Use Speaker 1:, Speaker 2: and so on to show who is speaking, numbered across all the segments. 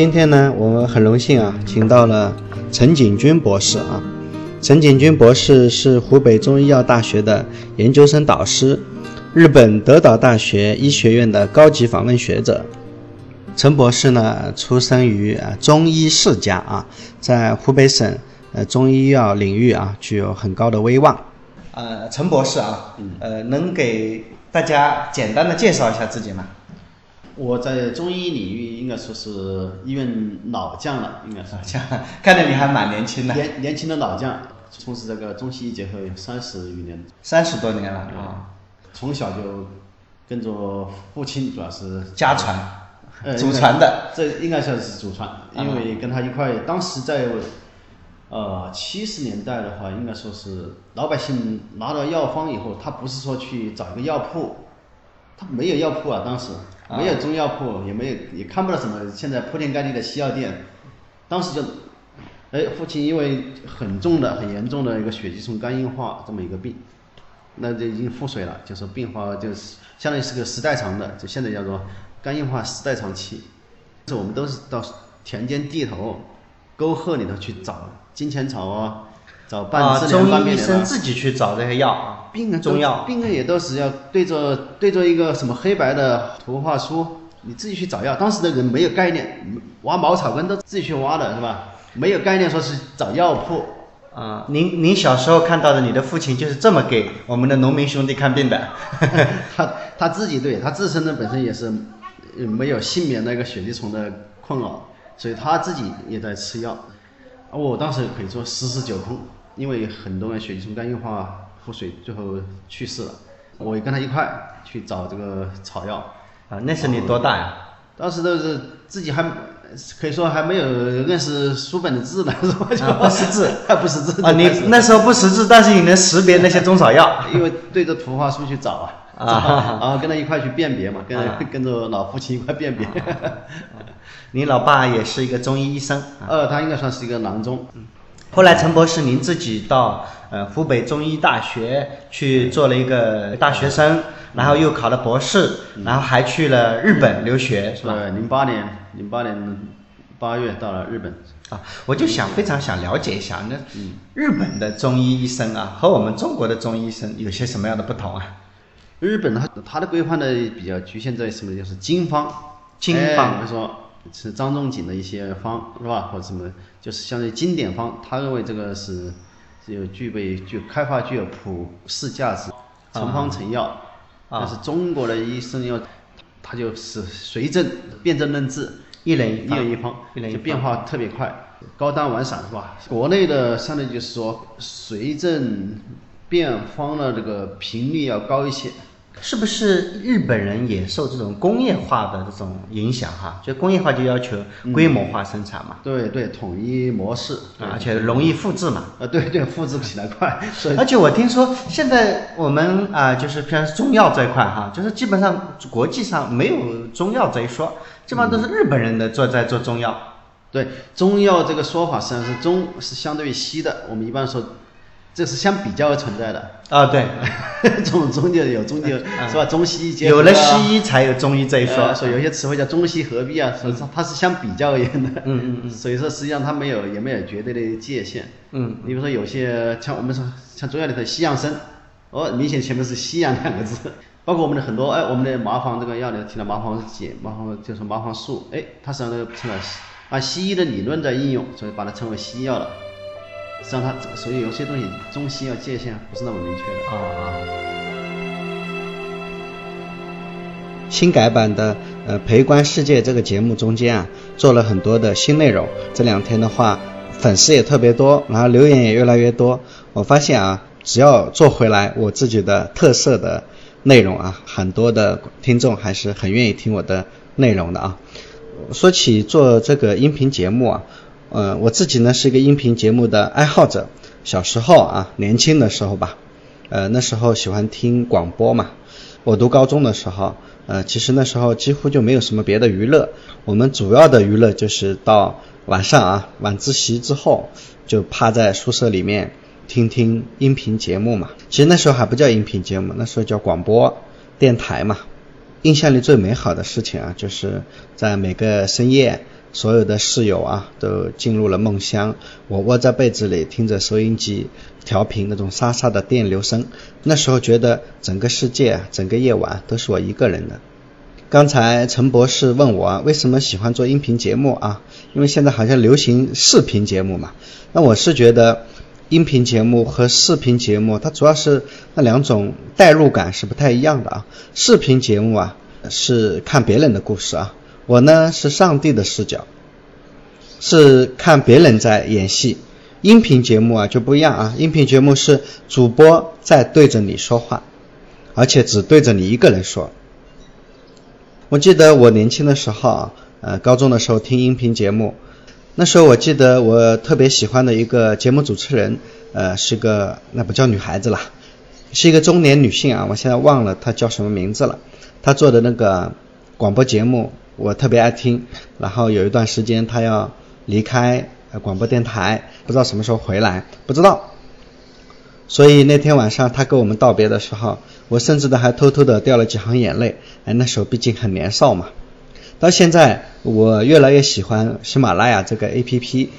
Speaker 1: 今天呢，我们很荣幸啊，请到了陈景军博士啊。陈景军博士是湖北中医药大学的研究生导师，日本德岛大学医学院的高级访问学者。陈博士呢，出生于啊中医世家啊，在湖北省呃中医药领域啊具有很高的威望。呃，陈博士啊，呃，能给大家简单的介绍一下自己吗？
Speaker 2: 我在中医领域应该说是医院老将了，应该是
Speaker 1: 将看来你还蛮年轻的，
Speaker 2: 年年轻的老将，从事这个中西医结合有三十余年，
Speaker 1: 三十多年了啊。
Speaker 2: 从小就跟着父亲，主要是
Speaker 1: 家传，
Speaker 2: 呃
Speaker 1: 祖传的。
Speaker 2: 这应该算是祖传，因为跟他一块，当时在呃七十年代的话，应该说是老百姓拿到药方以后，他不是说去找一个药铺，他没有药铺啊，当时没有中药铺，也没有也看不到什么现在铺天盖地的西药店，当时就，哎，父亲因为很重的、很严重的一个血吸虫肝硬化这么一个病，那就已经腹水了，就是病发就是相当于是个时代长的，就现在叫做肝硬化时代长期。这我们都是到田间地头、沟壑里头去找金钱草啊，找半
Speaker 1: 啊，
Speaker 2: 治疗
Speaker 1: 中医医生。自己去找这些药啊，
Speaker 2: 病人都
Speaker 1: 中药
Speaker 2: 病人也都是要对着对着一个什么黑白的图画书，你自己去找药。当时的人没有概念，挖茅草根都自己去挖的是吧？没有概念说是找药铺。
Speaker 1: 啊，您您小时候看到的你的父亲就是这么给我们的农民兄弟看病的，
Speaker 2: 他他自己对他自身的本身也是呃没有幸免那个血滴虫的困扰，所以他自己也在吃药。而我当时可以说十室九空，因为很多人血滴虫肝硬化腹水最后去世了，我也跟他一块去找这个草药。
Speaker 1: 啊，那时你多大呀？
Speaker 2: 当时都是自己还可以说还没有认识书本的字呢，是吧？
Speaker 1: 不识字，
Speaker 2: 还不识字
Speaker 1: 啊，你那时候不识字，但是你能识别那些中草药。
Speaker 2: 因为对着图画书去找啊，
Speaker 1: 啊
Speaker 2: 然后跟他一块去辨别嘛，跟、
Speaker 1: 啊
Speaker 2: 跟着老父亲一块辨别。
Speaker 1: 你老爸也是一个中医医生啊。
Speaker 2: 呃，他应该算是一个郎中，
Speaker 1: 后来陈博士，您自己到呃湖北中医大学去做了一个大学生，然后又考了博士，然后还去了日本留学，是吧？
Speaker 2: 对，零八年零八年八月到了日本，
Speaker 1: 啊，我就想非常想了解一下，那日本的中医医生啊，和我们中国的中医医生有些什么样的不同啊？
Speaker 2: 日本它它的规范呢比较局限在什么？就是经方，
Speaker 1: 经方
Speaker 2: 哎比如说是张仲景的一些方是吧？或者什么，就是相当于经典方，他认为这个是是有具备具开发具有普世价值，成方成药。
Speaker 1: 啊
Speaker 2: 但是中国的医生要，他就是随症辨证论治，
Speaker 1: 一人一
Speaker 2: 人一方，
Speaker 1: 一人一方
Speaker 2: 就变化特别快，高端完散是吧？国内的相对就是说随症变方的这个频率要高一些。
Speaker 1: 是不是日本人也受这种工业化的这种影响哈？就工业化就要求规模化生产嘛，
Speaker 2: 对对，统一模式，
Speaker 1: 而且容易复制嘛。
Speaker 2: 啊，对对，复制起来快，
Speaker 1: 而且我听说现在我们啊、就是譬如中药这一块哈，就是基本上国际上没有中药这一说，基本上都是日本人的做在做中药。
Speaker 2: 对中药这个说法实际上是中是相对于西的，我们一般说这是相比较而存在的，
Speaker 1: 啊，对，
Speaker 2: 中中就有中就是吧？中西结合、啊、
Speaker 1: 有了西医才有中医这一说。
Speaker 2: 呃，所以有些词汇叫中西合璧啊，所以说它是相比较而言的。
Speaker 1: 嗯嗯嗯
Speaker 2: 所以说实际上它没有也没有绝对的界限。
Speaker 1: 嗯，
Speaker 2: 你比如说有些像我们说像中药里头西洋参，哦，明显前面是西洋两个字。包括我们的很多哎，我们的麻黄这个药里头提到麻黄碱、麻黄就是麻黄素，哎，它实际上都成了按西医的理论在应用，所以把它称为西药了。实际上它所以有些东西中西药界限不是那么明确的。
Speaker 1: 啊啊。新改版的呃《陪观世界》这个节目中间啊，做了很多的新内容。这两天的话，粉丝也特别多，然后留言也越来越多。我发现啊，只要做回来我自己的特色的内容啊，很多的听众还是很愿意听我的内容的啊。说起做这个音频节目啊，嗯，我自己呢是一个音频节目的爱好者。小时候啊，年轻的时候吧，呃，那时候喜欢听广播嘛。我读高中的时候，呃，其实那时候几乎就没有什么别的娱乐，我们主要的娱乐就是到晚上啊，晚自习之后就趴在宿舍里面听听音频节目嘛。其实那时候还不叫音频节目，那时候叫广播电台嘛。印象里最美好的事情啊，就是在每个深夜所有的室友啊都进入了梦乡，我窝在被子里听着收音机调频那种沙沙的电流声，那时候觉得整个世界、整个夜晚都是我一个人的。刚才陈博士问我为什么喜欢做音频节目啊？因为现在好像流行视频节目嘛。那我是觉得音频节目和视频节目它主要是那两种代入感是不太一样的啊。视频节目啊是看别人的故事啊。我呢是上帝的视角，是看别人在演戏。音频节目啊就不一样啊，音频节目是主播在对着你说话，而且只对着你一个人说。我记得我年轻的时候啊，呃，高中的时候听音频节目，那时候我记得我特别喜欢的一个节目主持人，呃，是个那不叫女孩子啦，是一个中年女性啊，我现在忘了她叫什么名字了。她做的那个广播节目。我特别爱听，然后有一段时间他要离开广播电台，不知道什么时候回来，不知道。所以那天晚上他跟我们道别的时候，我甚至都还偷偷的掉了几行眼泪。哎，那时候毕竟很年少嘛。到现在我越来越喜欢喜马拉雅这个 A P P，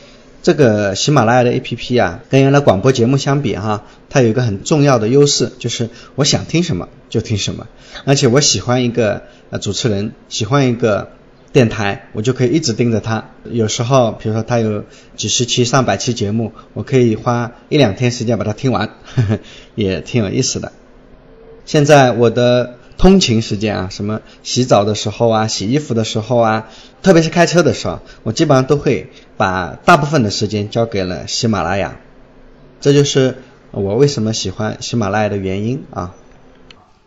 Speaker 1: 这个喜马拉雅的 A P P 啊，跟原来广播节目相比哈，它有一个很重要的优势，就是我想听什么就听什么，而且我喜欢一个。呃，主持人喜欢一个电台，我就可以一直盯着他。有时候，比如说他有几十期、上百期节目，我可以花一两天时间把它听完，呵 呵也挺有意思的。现在我的通勤时间啊，什么洗澡的时候啊、洗衣服的时候啊，特别是开车的时候，我基本上都会把大部分的时间交给了喜马拉雅。这就是我为什么喜欢喜马拉雅的原因啊。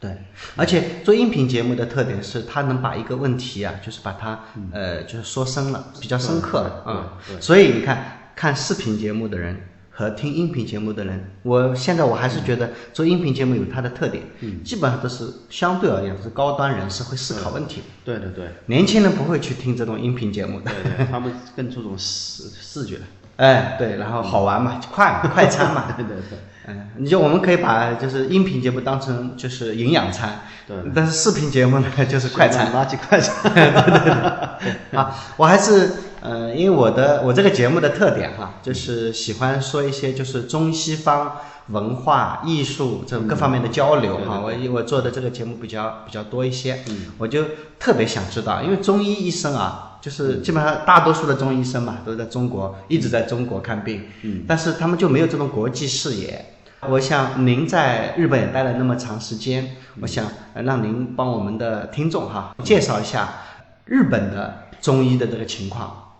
Speaker 1: 对，而且做音频节目的特点是，它能把一个问题啊，就是把它呃，就是说深了，比较深刻啊。所以你看，看视频节目的人和听音频节目的人，我现在我还是觉得做音频节目有它的特点，基本上都是相对而言是高端人士会思考问题。
Speaker 2: 对对对，
Speaker 1: 年轻人不会去听这种音频节目的对，
Speaker 2: 他们更注重视视觉。
Speaker 1: 哎，对，然后好玩嘛，快快餐嘛。
Speaker 2: 对对对。
Speaker 1: 嗯，你就我们可以把就是音频节目当成就是营养餐，
Speaker 2: 对，
Speaker 1: 但是视频节目呢就是快餐，
Speaker 2: 垃圾快餐。
Speaker 1: 对对对。啊，我还是呃，因为我的我这个节目的特点哈，就是喜欢说一些就是中西方文化艺术这种各方面的交流哈。我我做的这个节目比较比较多一些，嗯我就特别想知道，因为中医医生啊。就是基本上大多数的中医生嘛，都在中国，一直在中国看病。嗯，但是他们就没有这种国际视野。我想您在日本也待了那么长时间，我想让您帮我们的听众哈介绍一下日本的中医的这个情况。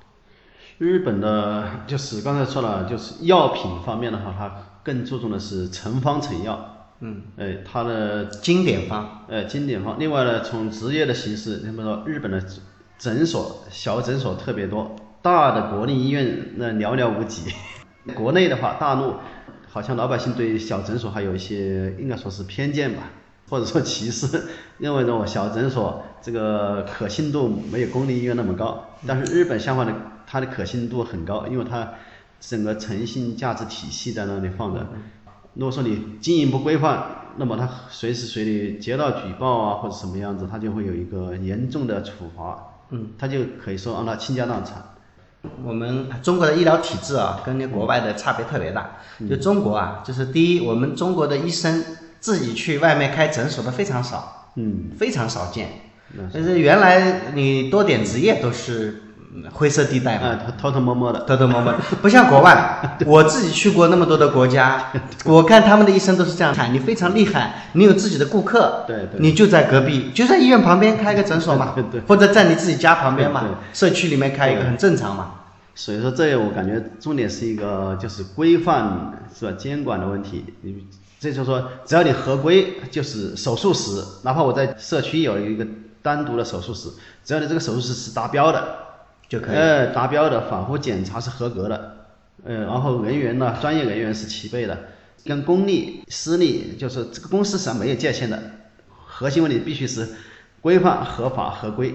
Speaker 2: 日本的就是刚才说了，就是药品方面的话，它更注重的是成方成药。嗯，哎，它的
Speaker 1: 经典方，
Speaker 2: 哎，经典方。另外呢，从职业的形式，那么说日本的。诊所小诊所特别多，大的国立医院那寥寥无几。国内的话，大陆好像老百姓对小诊所还有一些应该说是偏见吧，或者说歧视，认为呢小诊所这个可信度没有公立医院那么高。但是日本相反的，它的可信度很高，因为它整个诚信价值体系在那里放着。如果说你经营不规范，那么他随时随地接到举报啊或者什么样子，他就会有一个严重的处罚。嗯，他就可以说让他倾家荡产。
Speaker 1: 我们中国的医疗体制啊，跟那国外的差别特别大。就中国啊，就是第一，我们中国的医生自己去外面开诊所的非常少，嗯，非常少见。就是原来你多点执业都是。灰色地带
Speaker 2: 嘛，偷偷摸摸的，
Speaker 1: 偷偷摸摸，不像国外。我自己去过那么多的国家，我看他们的医生都是这样看，你非常厉害，你有自己的顾客，
Speaker 2: 对对，
Speaker 1: 你就在隔壁，就在医院旁边开个诊所嘛，
Speaker 2: 对 对，
Speaker 1: 或者在你自己家旁边嘛，社区里面开一个很正常嘛。
Speaker 2: 所以说，这我感觉重点是一个就是规范是吧，监管的问题。你这就是说，只要你合规，就是手术室，哪怕我在社区有一个单独的手术室，只要你这个手术室是达标的。
Speaker 1: 就可以。
Speaker 2: 呃，达标的反复检查是合格的，呃，然后人员呢，专业人员是齐备的，跟公立、私立就是这个公司上没有界限的，核心问题必须是规范、合法、合规。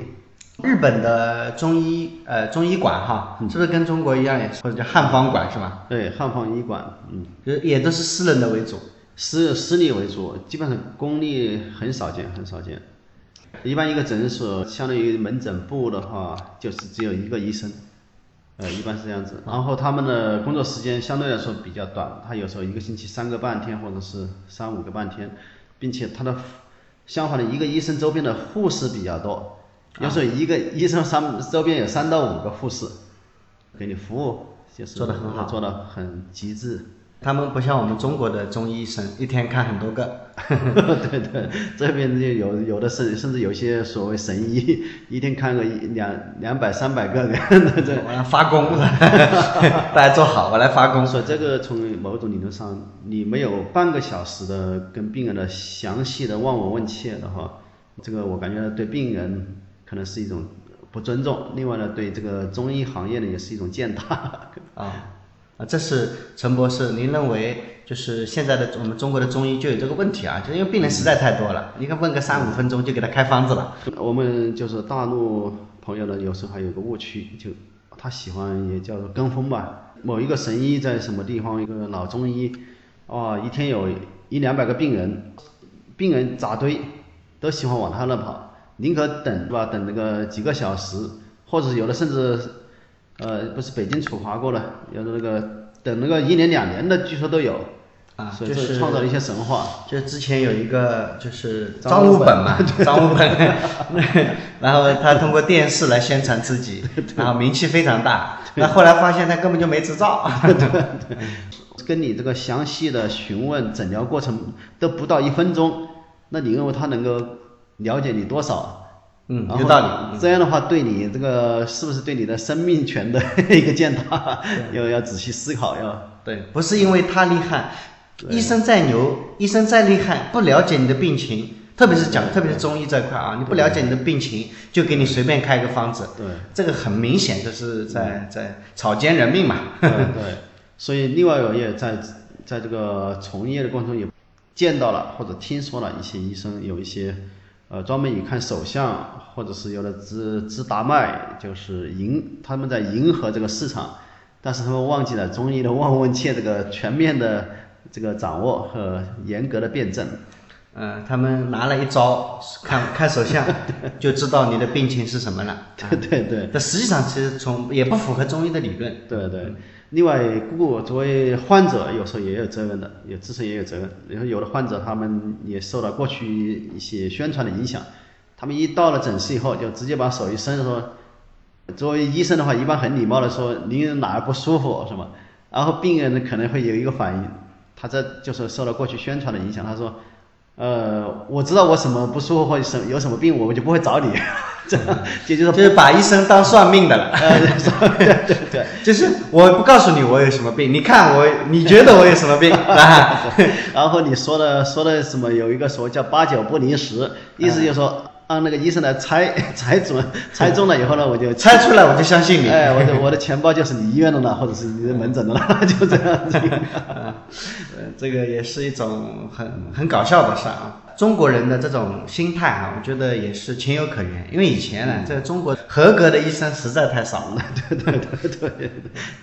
Speaker 1: 日本的中医，呃，中医馆哈，是不是跟中国一样，也或者叫汉方馆是吧？
Speaker 2: 对，汉方医馆，嗯，
Speaker 1: 也也都是私人的为主，
Speaker 2: 私私立为主，基本上公立很少见，很少见。一般一个诊所相当于门诊部的话，就是只有一个医生，呃，一般是这样子。然后他们的工作时间相对来说比较短，他有时候一个星期三个半天或者是三五个半天，并且他的相反的一个医生周边的护士比较多，有时候一个医生三周边有三到五个护士，给你服务就是
Speaker 1: 做的很好
Speaker 2: 做的很极致。
Speaker 1: 他们不像我们中国的中医医生，一天看很多个。
Speaker 2: 对对，这边就有有的是，甚至有些所谓神医，一天看个一两两百三百个 人，这
Speaker 1: 我来发功，大家坐好，我来发功。
Speaker 2: 所以这个从某种理论上，你没有半个小时的跟病人的详细的望闻问切的话，这个我感觉对病人可能是一种不尊重，另外呢，对这个中医行业呢也是一种践踏。
Speaker 1: 啊。啊，这是陈博士，您认为就是现在的我们中国的中医就有这个问题啊？就因为病人实在太多了，你看问个三五分钟就给他开方子了。
Speaker 2: 我们就是大陆朋友呢，有时候还有个误区，就他喜欢也叫做跟风吧。某一个神医在什么地方，一个老中医，哇，一天有一两百个病人，病人扎堆，都喜欢往他那跑，宁可等是吧？等那个几个小时，或者有的甚至。呃，不是北京处罚过了，有的那个等那个一年两年的，据说都有，
Speaker 1: 啊，
Speaker 2: 所
Speaker 1: 以
Speaker 2: 创造了一些神话。
Speaker 1: 就之前有一个就是张悟本嘛，张悟本，然后他通过电视来宣传自己，然后名气非常大。那后来发现他根本就没执照。
Speaker 2: 对跟你这个详细的询问诊疗过程都不到一分钟，那你认为他能够了解你多少？
Speaker 1: 嗯，有道理。
Speaker 2: 这样的话，对你这个是不是对你的生命权的一个践踏，要要仔细思考。要
Speaker 1: 对，不是因为他厉害，医生再牛，医生再厉害，不了解你的病情，特别是讲，特别是中医这块啊，你不了解你的病情，就给你随便开个方子。
Speaker 2: 对，
Speaker 1: 这个很明显就是在在草菅人命嘛。
Speaker 2: 对对。所以，另外我也在在这个从业的过程中也见到了或者听说了一些医生有一些。呃，专门以看手相，或者是有的治治达脉，就是迎他们在迎合这个市场，但是他们忘记了中医的 望闻切这个全面的这个掌握和严格的辩证。
Speaker 1: 嗯，他们拿了一招看看手相，就知道你的病情是什么了。
Speaker 2: 对对对。
Speaker 1: 但实际上其实从也不符合中医的理论。
Speaker 2: 对对。另外，故作为患者，有时候也有责任的，也自身也有责任。然后有的患者，他们也受到过去一些宣传的影响，他们一到了诊室以后，就直接把手一伸，说，作为医生的话，一般很礼貌的说，您哪儿不舒服是吗？然后病人可能会有一个反应，他这就是受到过去宣传的影响，他说。呃，我知道我什么不舒服或者什有什么病，我就不会找你。这也就是
Speaker 1: 就是把医生当算命的了。
Speaker 2: 对 对对，
Speaker 1: 就是我不告诉你我有什么病，你看我，你觉得我有什么病啊？
Speaker 2: 然后你说的说的什么？有一个说叫八九不离十，意思就是说。让那个医生来猜 猜准，猜中了以后呢，我就
Speaker 1: 猜出来，我就相信你。
Speaker 2: 哎，我的我的钱包就是你医院的了，或者是你的门诊的了，就这样子。呃，
Speaker 1: 这个也是一种很很搞笑的事啊。中国人的这种心态啊，我觉得也是情有可原。因为以前呢，在中国合格的医生实在太少了。
Speaker 2: 对对对对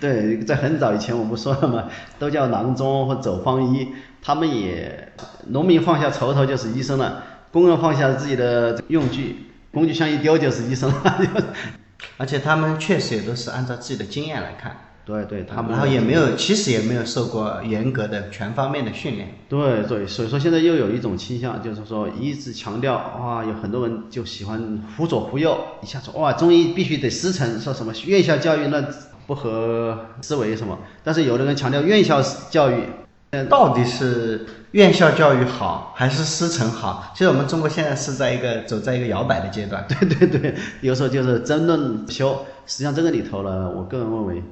Speaker 2: 对，在很早以前我们说了嘛，都叫郎中或走方医，他们也农民放下锄头就是医生了。工人放下自己的用具，工具箱一丢就是医生了。
Speaker 1: 而且他们确实也都是按照自己的经验来看。
Speaker 2: 对对，他们
Speaker 1: 然后也没有，其实也没有受过严格的全方面的训练。
Speaker 2: 对对，所以说现在又有一种倾向，就是说一直强调哇，有很多人就喜欢忽左忽右，一下说哇，中医必须得师承，说什么院校教育那不合思维什么，但是有的人强调院校教育。
Speaker 1: 嗯到底是院校教育好还是师承好？其实我们中国现在是在一个走在一个摇摆的阶段。
Speaker 2: 对对对，有时候就是争论不休。实际上这个里头呢，我个人认为，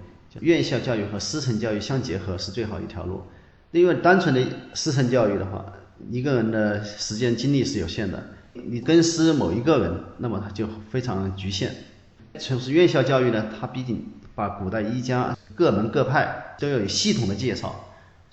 Speaker 2: 院校教育和师承教育相结合是最好一条路。因为单纯的师承教育的话，一个人的时间精力是有限的，你跟师某一个人，那么他就非常局限。就是院校教育呢，它毕竟把古代医家各门各派都有系统的介绍。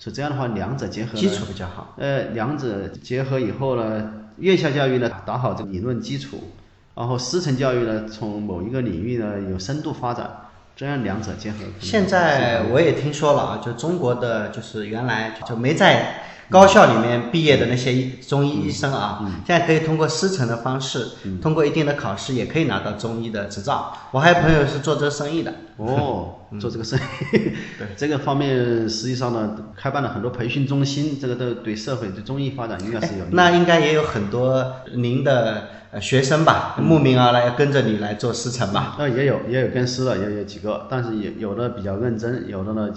Speaker 2: 是这样的话，两者结合，
Speaker 1: 基础比较好。
Speaker 2: 呃，两者结合以后呢，院校教育呢打好这个理论基础，然后师承教育呢从某一个领域呢有深度发展，这样两者结合。
Speaker 1: 现在我也听说了啊，就中国的就是原来就没在高校里面毕业的那些中医医生啊，现在可以通过师承的方式，通过一定的考试，也可以拿到中医的执照。我还有朋友是做这个生意的。
Speaker 2: 哦，做这个生意，对 这个方面实际上呢，开办了很多培训中心，这个都对社会对中医发展应该是有。
Speaker 1: 那应该也有很多您的学生吧，慕名而来跟着你来做师承吧？
Speaker 2: 呃，也有也有跟师的，也有几个，但是也有的比较认真，有的呢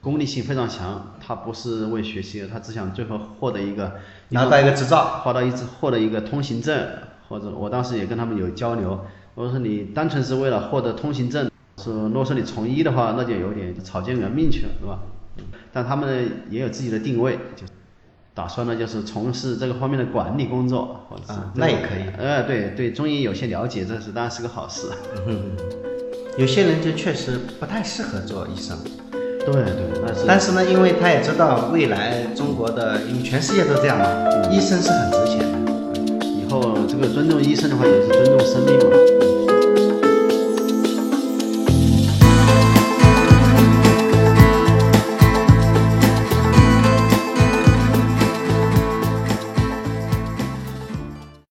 Speaker 2: 功利性非常强，他不是为学习，他只想最后获得一个
Speaker 1: 拿到一个执照，
Speaker 2: 获得一获得一个通行证，或者我当时也跟他们有交流，我说你单纯是为了获得通行证。是，如果说你从医的话，那就有点草菅人命去了，是吧？但他们也有自己的定位，就打算呢，就是从事这个方面的管理工作，或者是
Speaker 1: 那也可以。
Speaker 2: 呃，对对，中医有些了解，这是当然是个好事。
Speaker 1: 有些人就确实不太适合做医生。
Speaker 2: 对对，但是
Speaker 1: 但是呢，因为他也知道未来中国的，因为全世界都这样嘛，医生是很值钱的。
Speaker 2: 以后这个尊重医生的话，也是尊重生命嘛。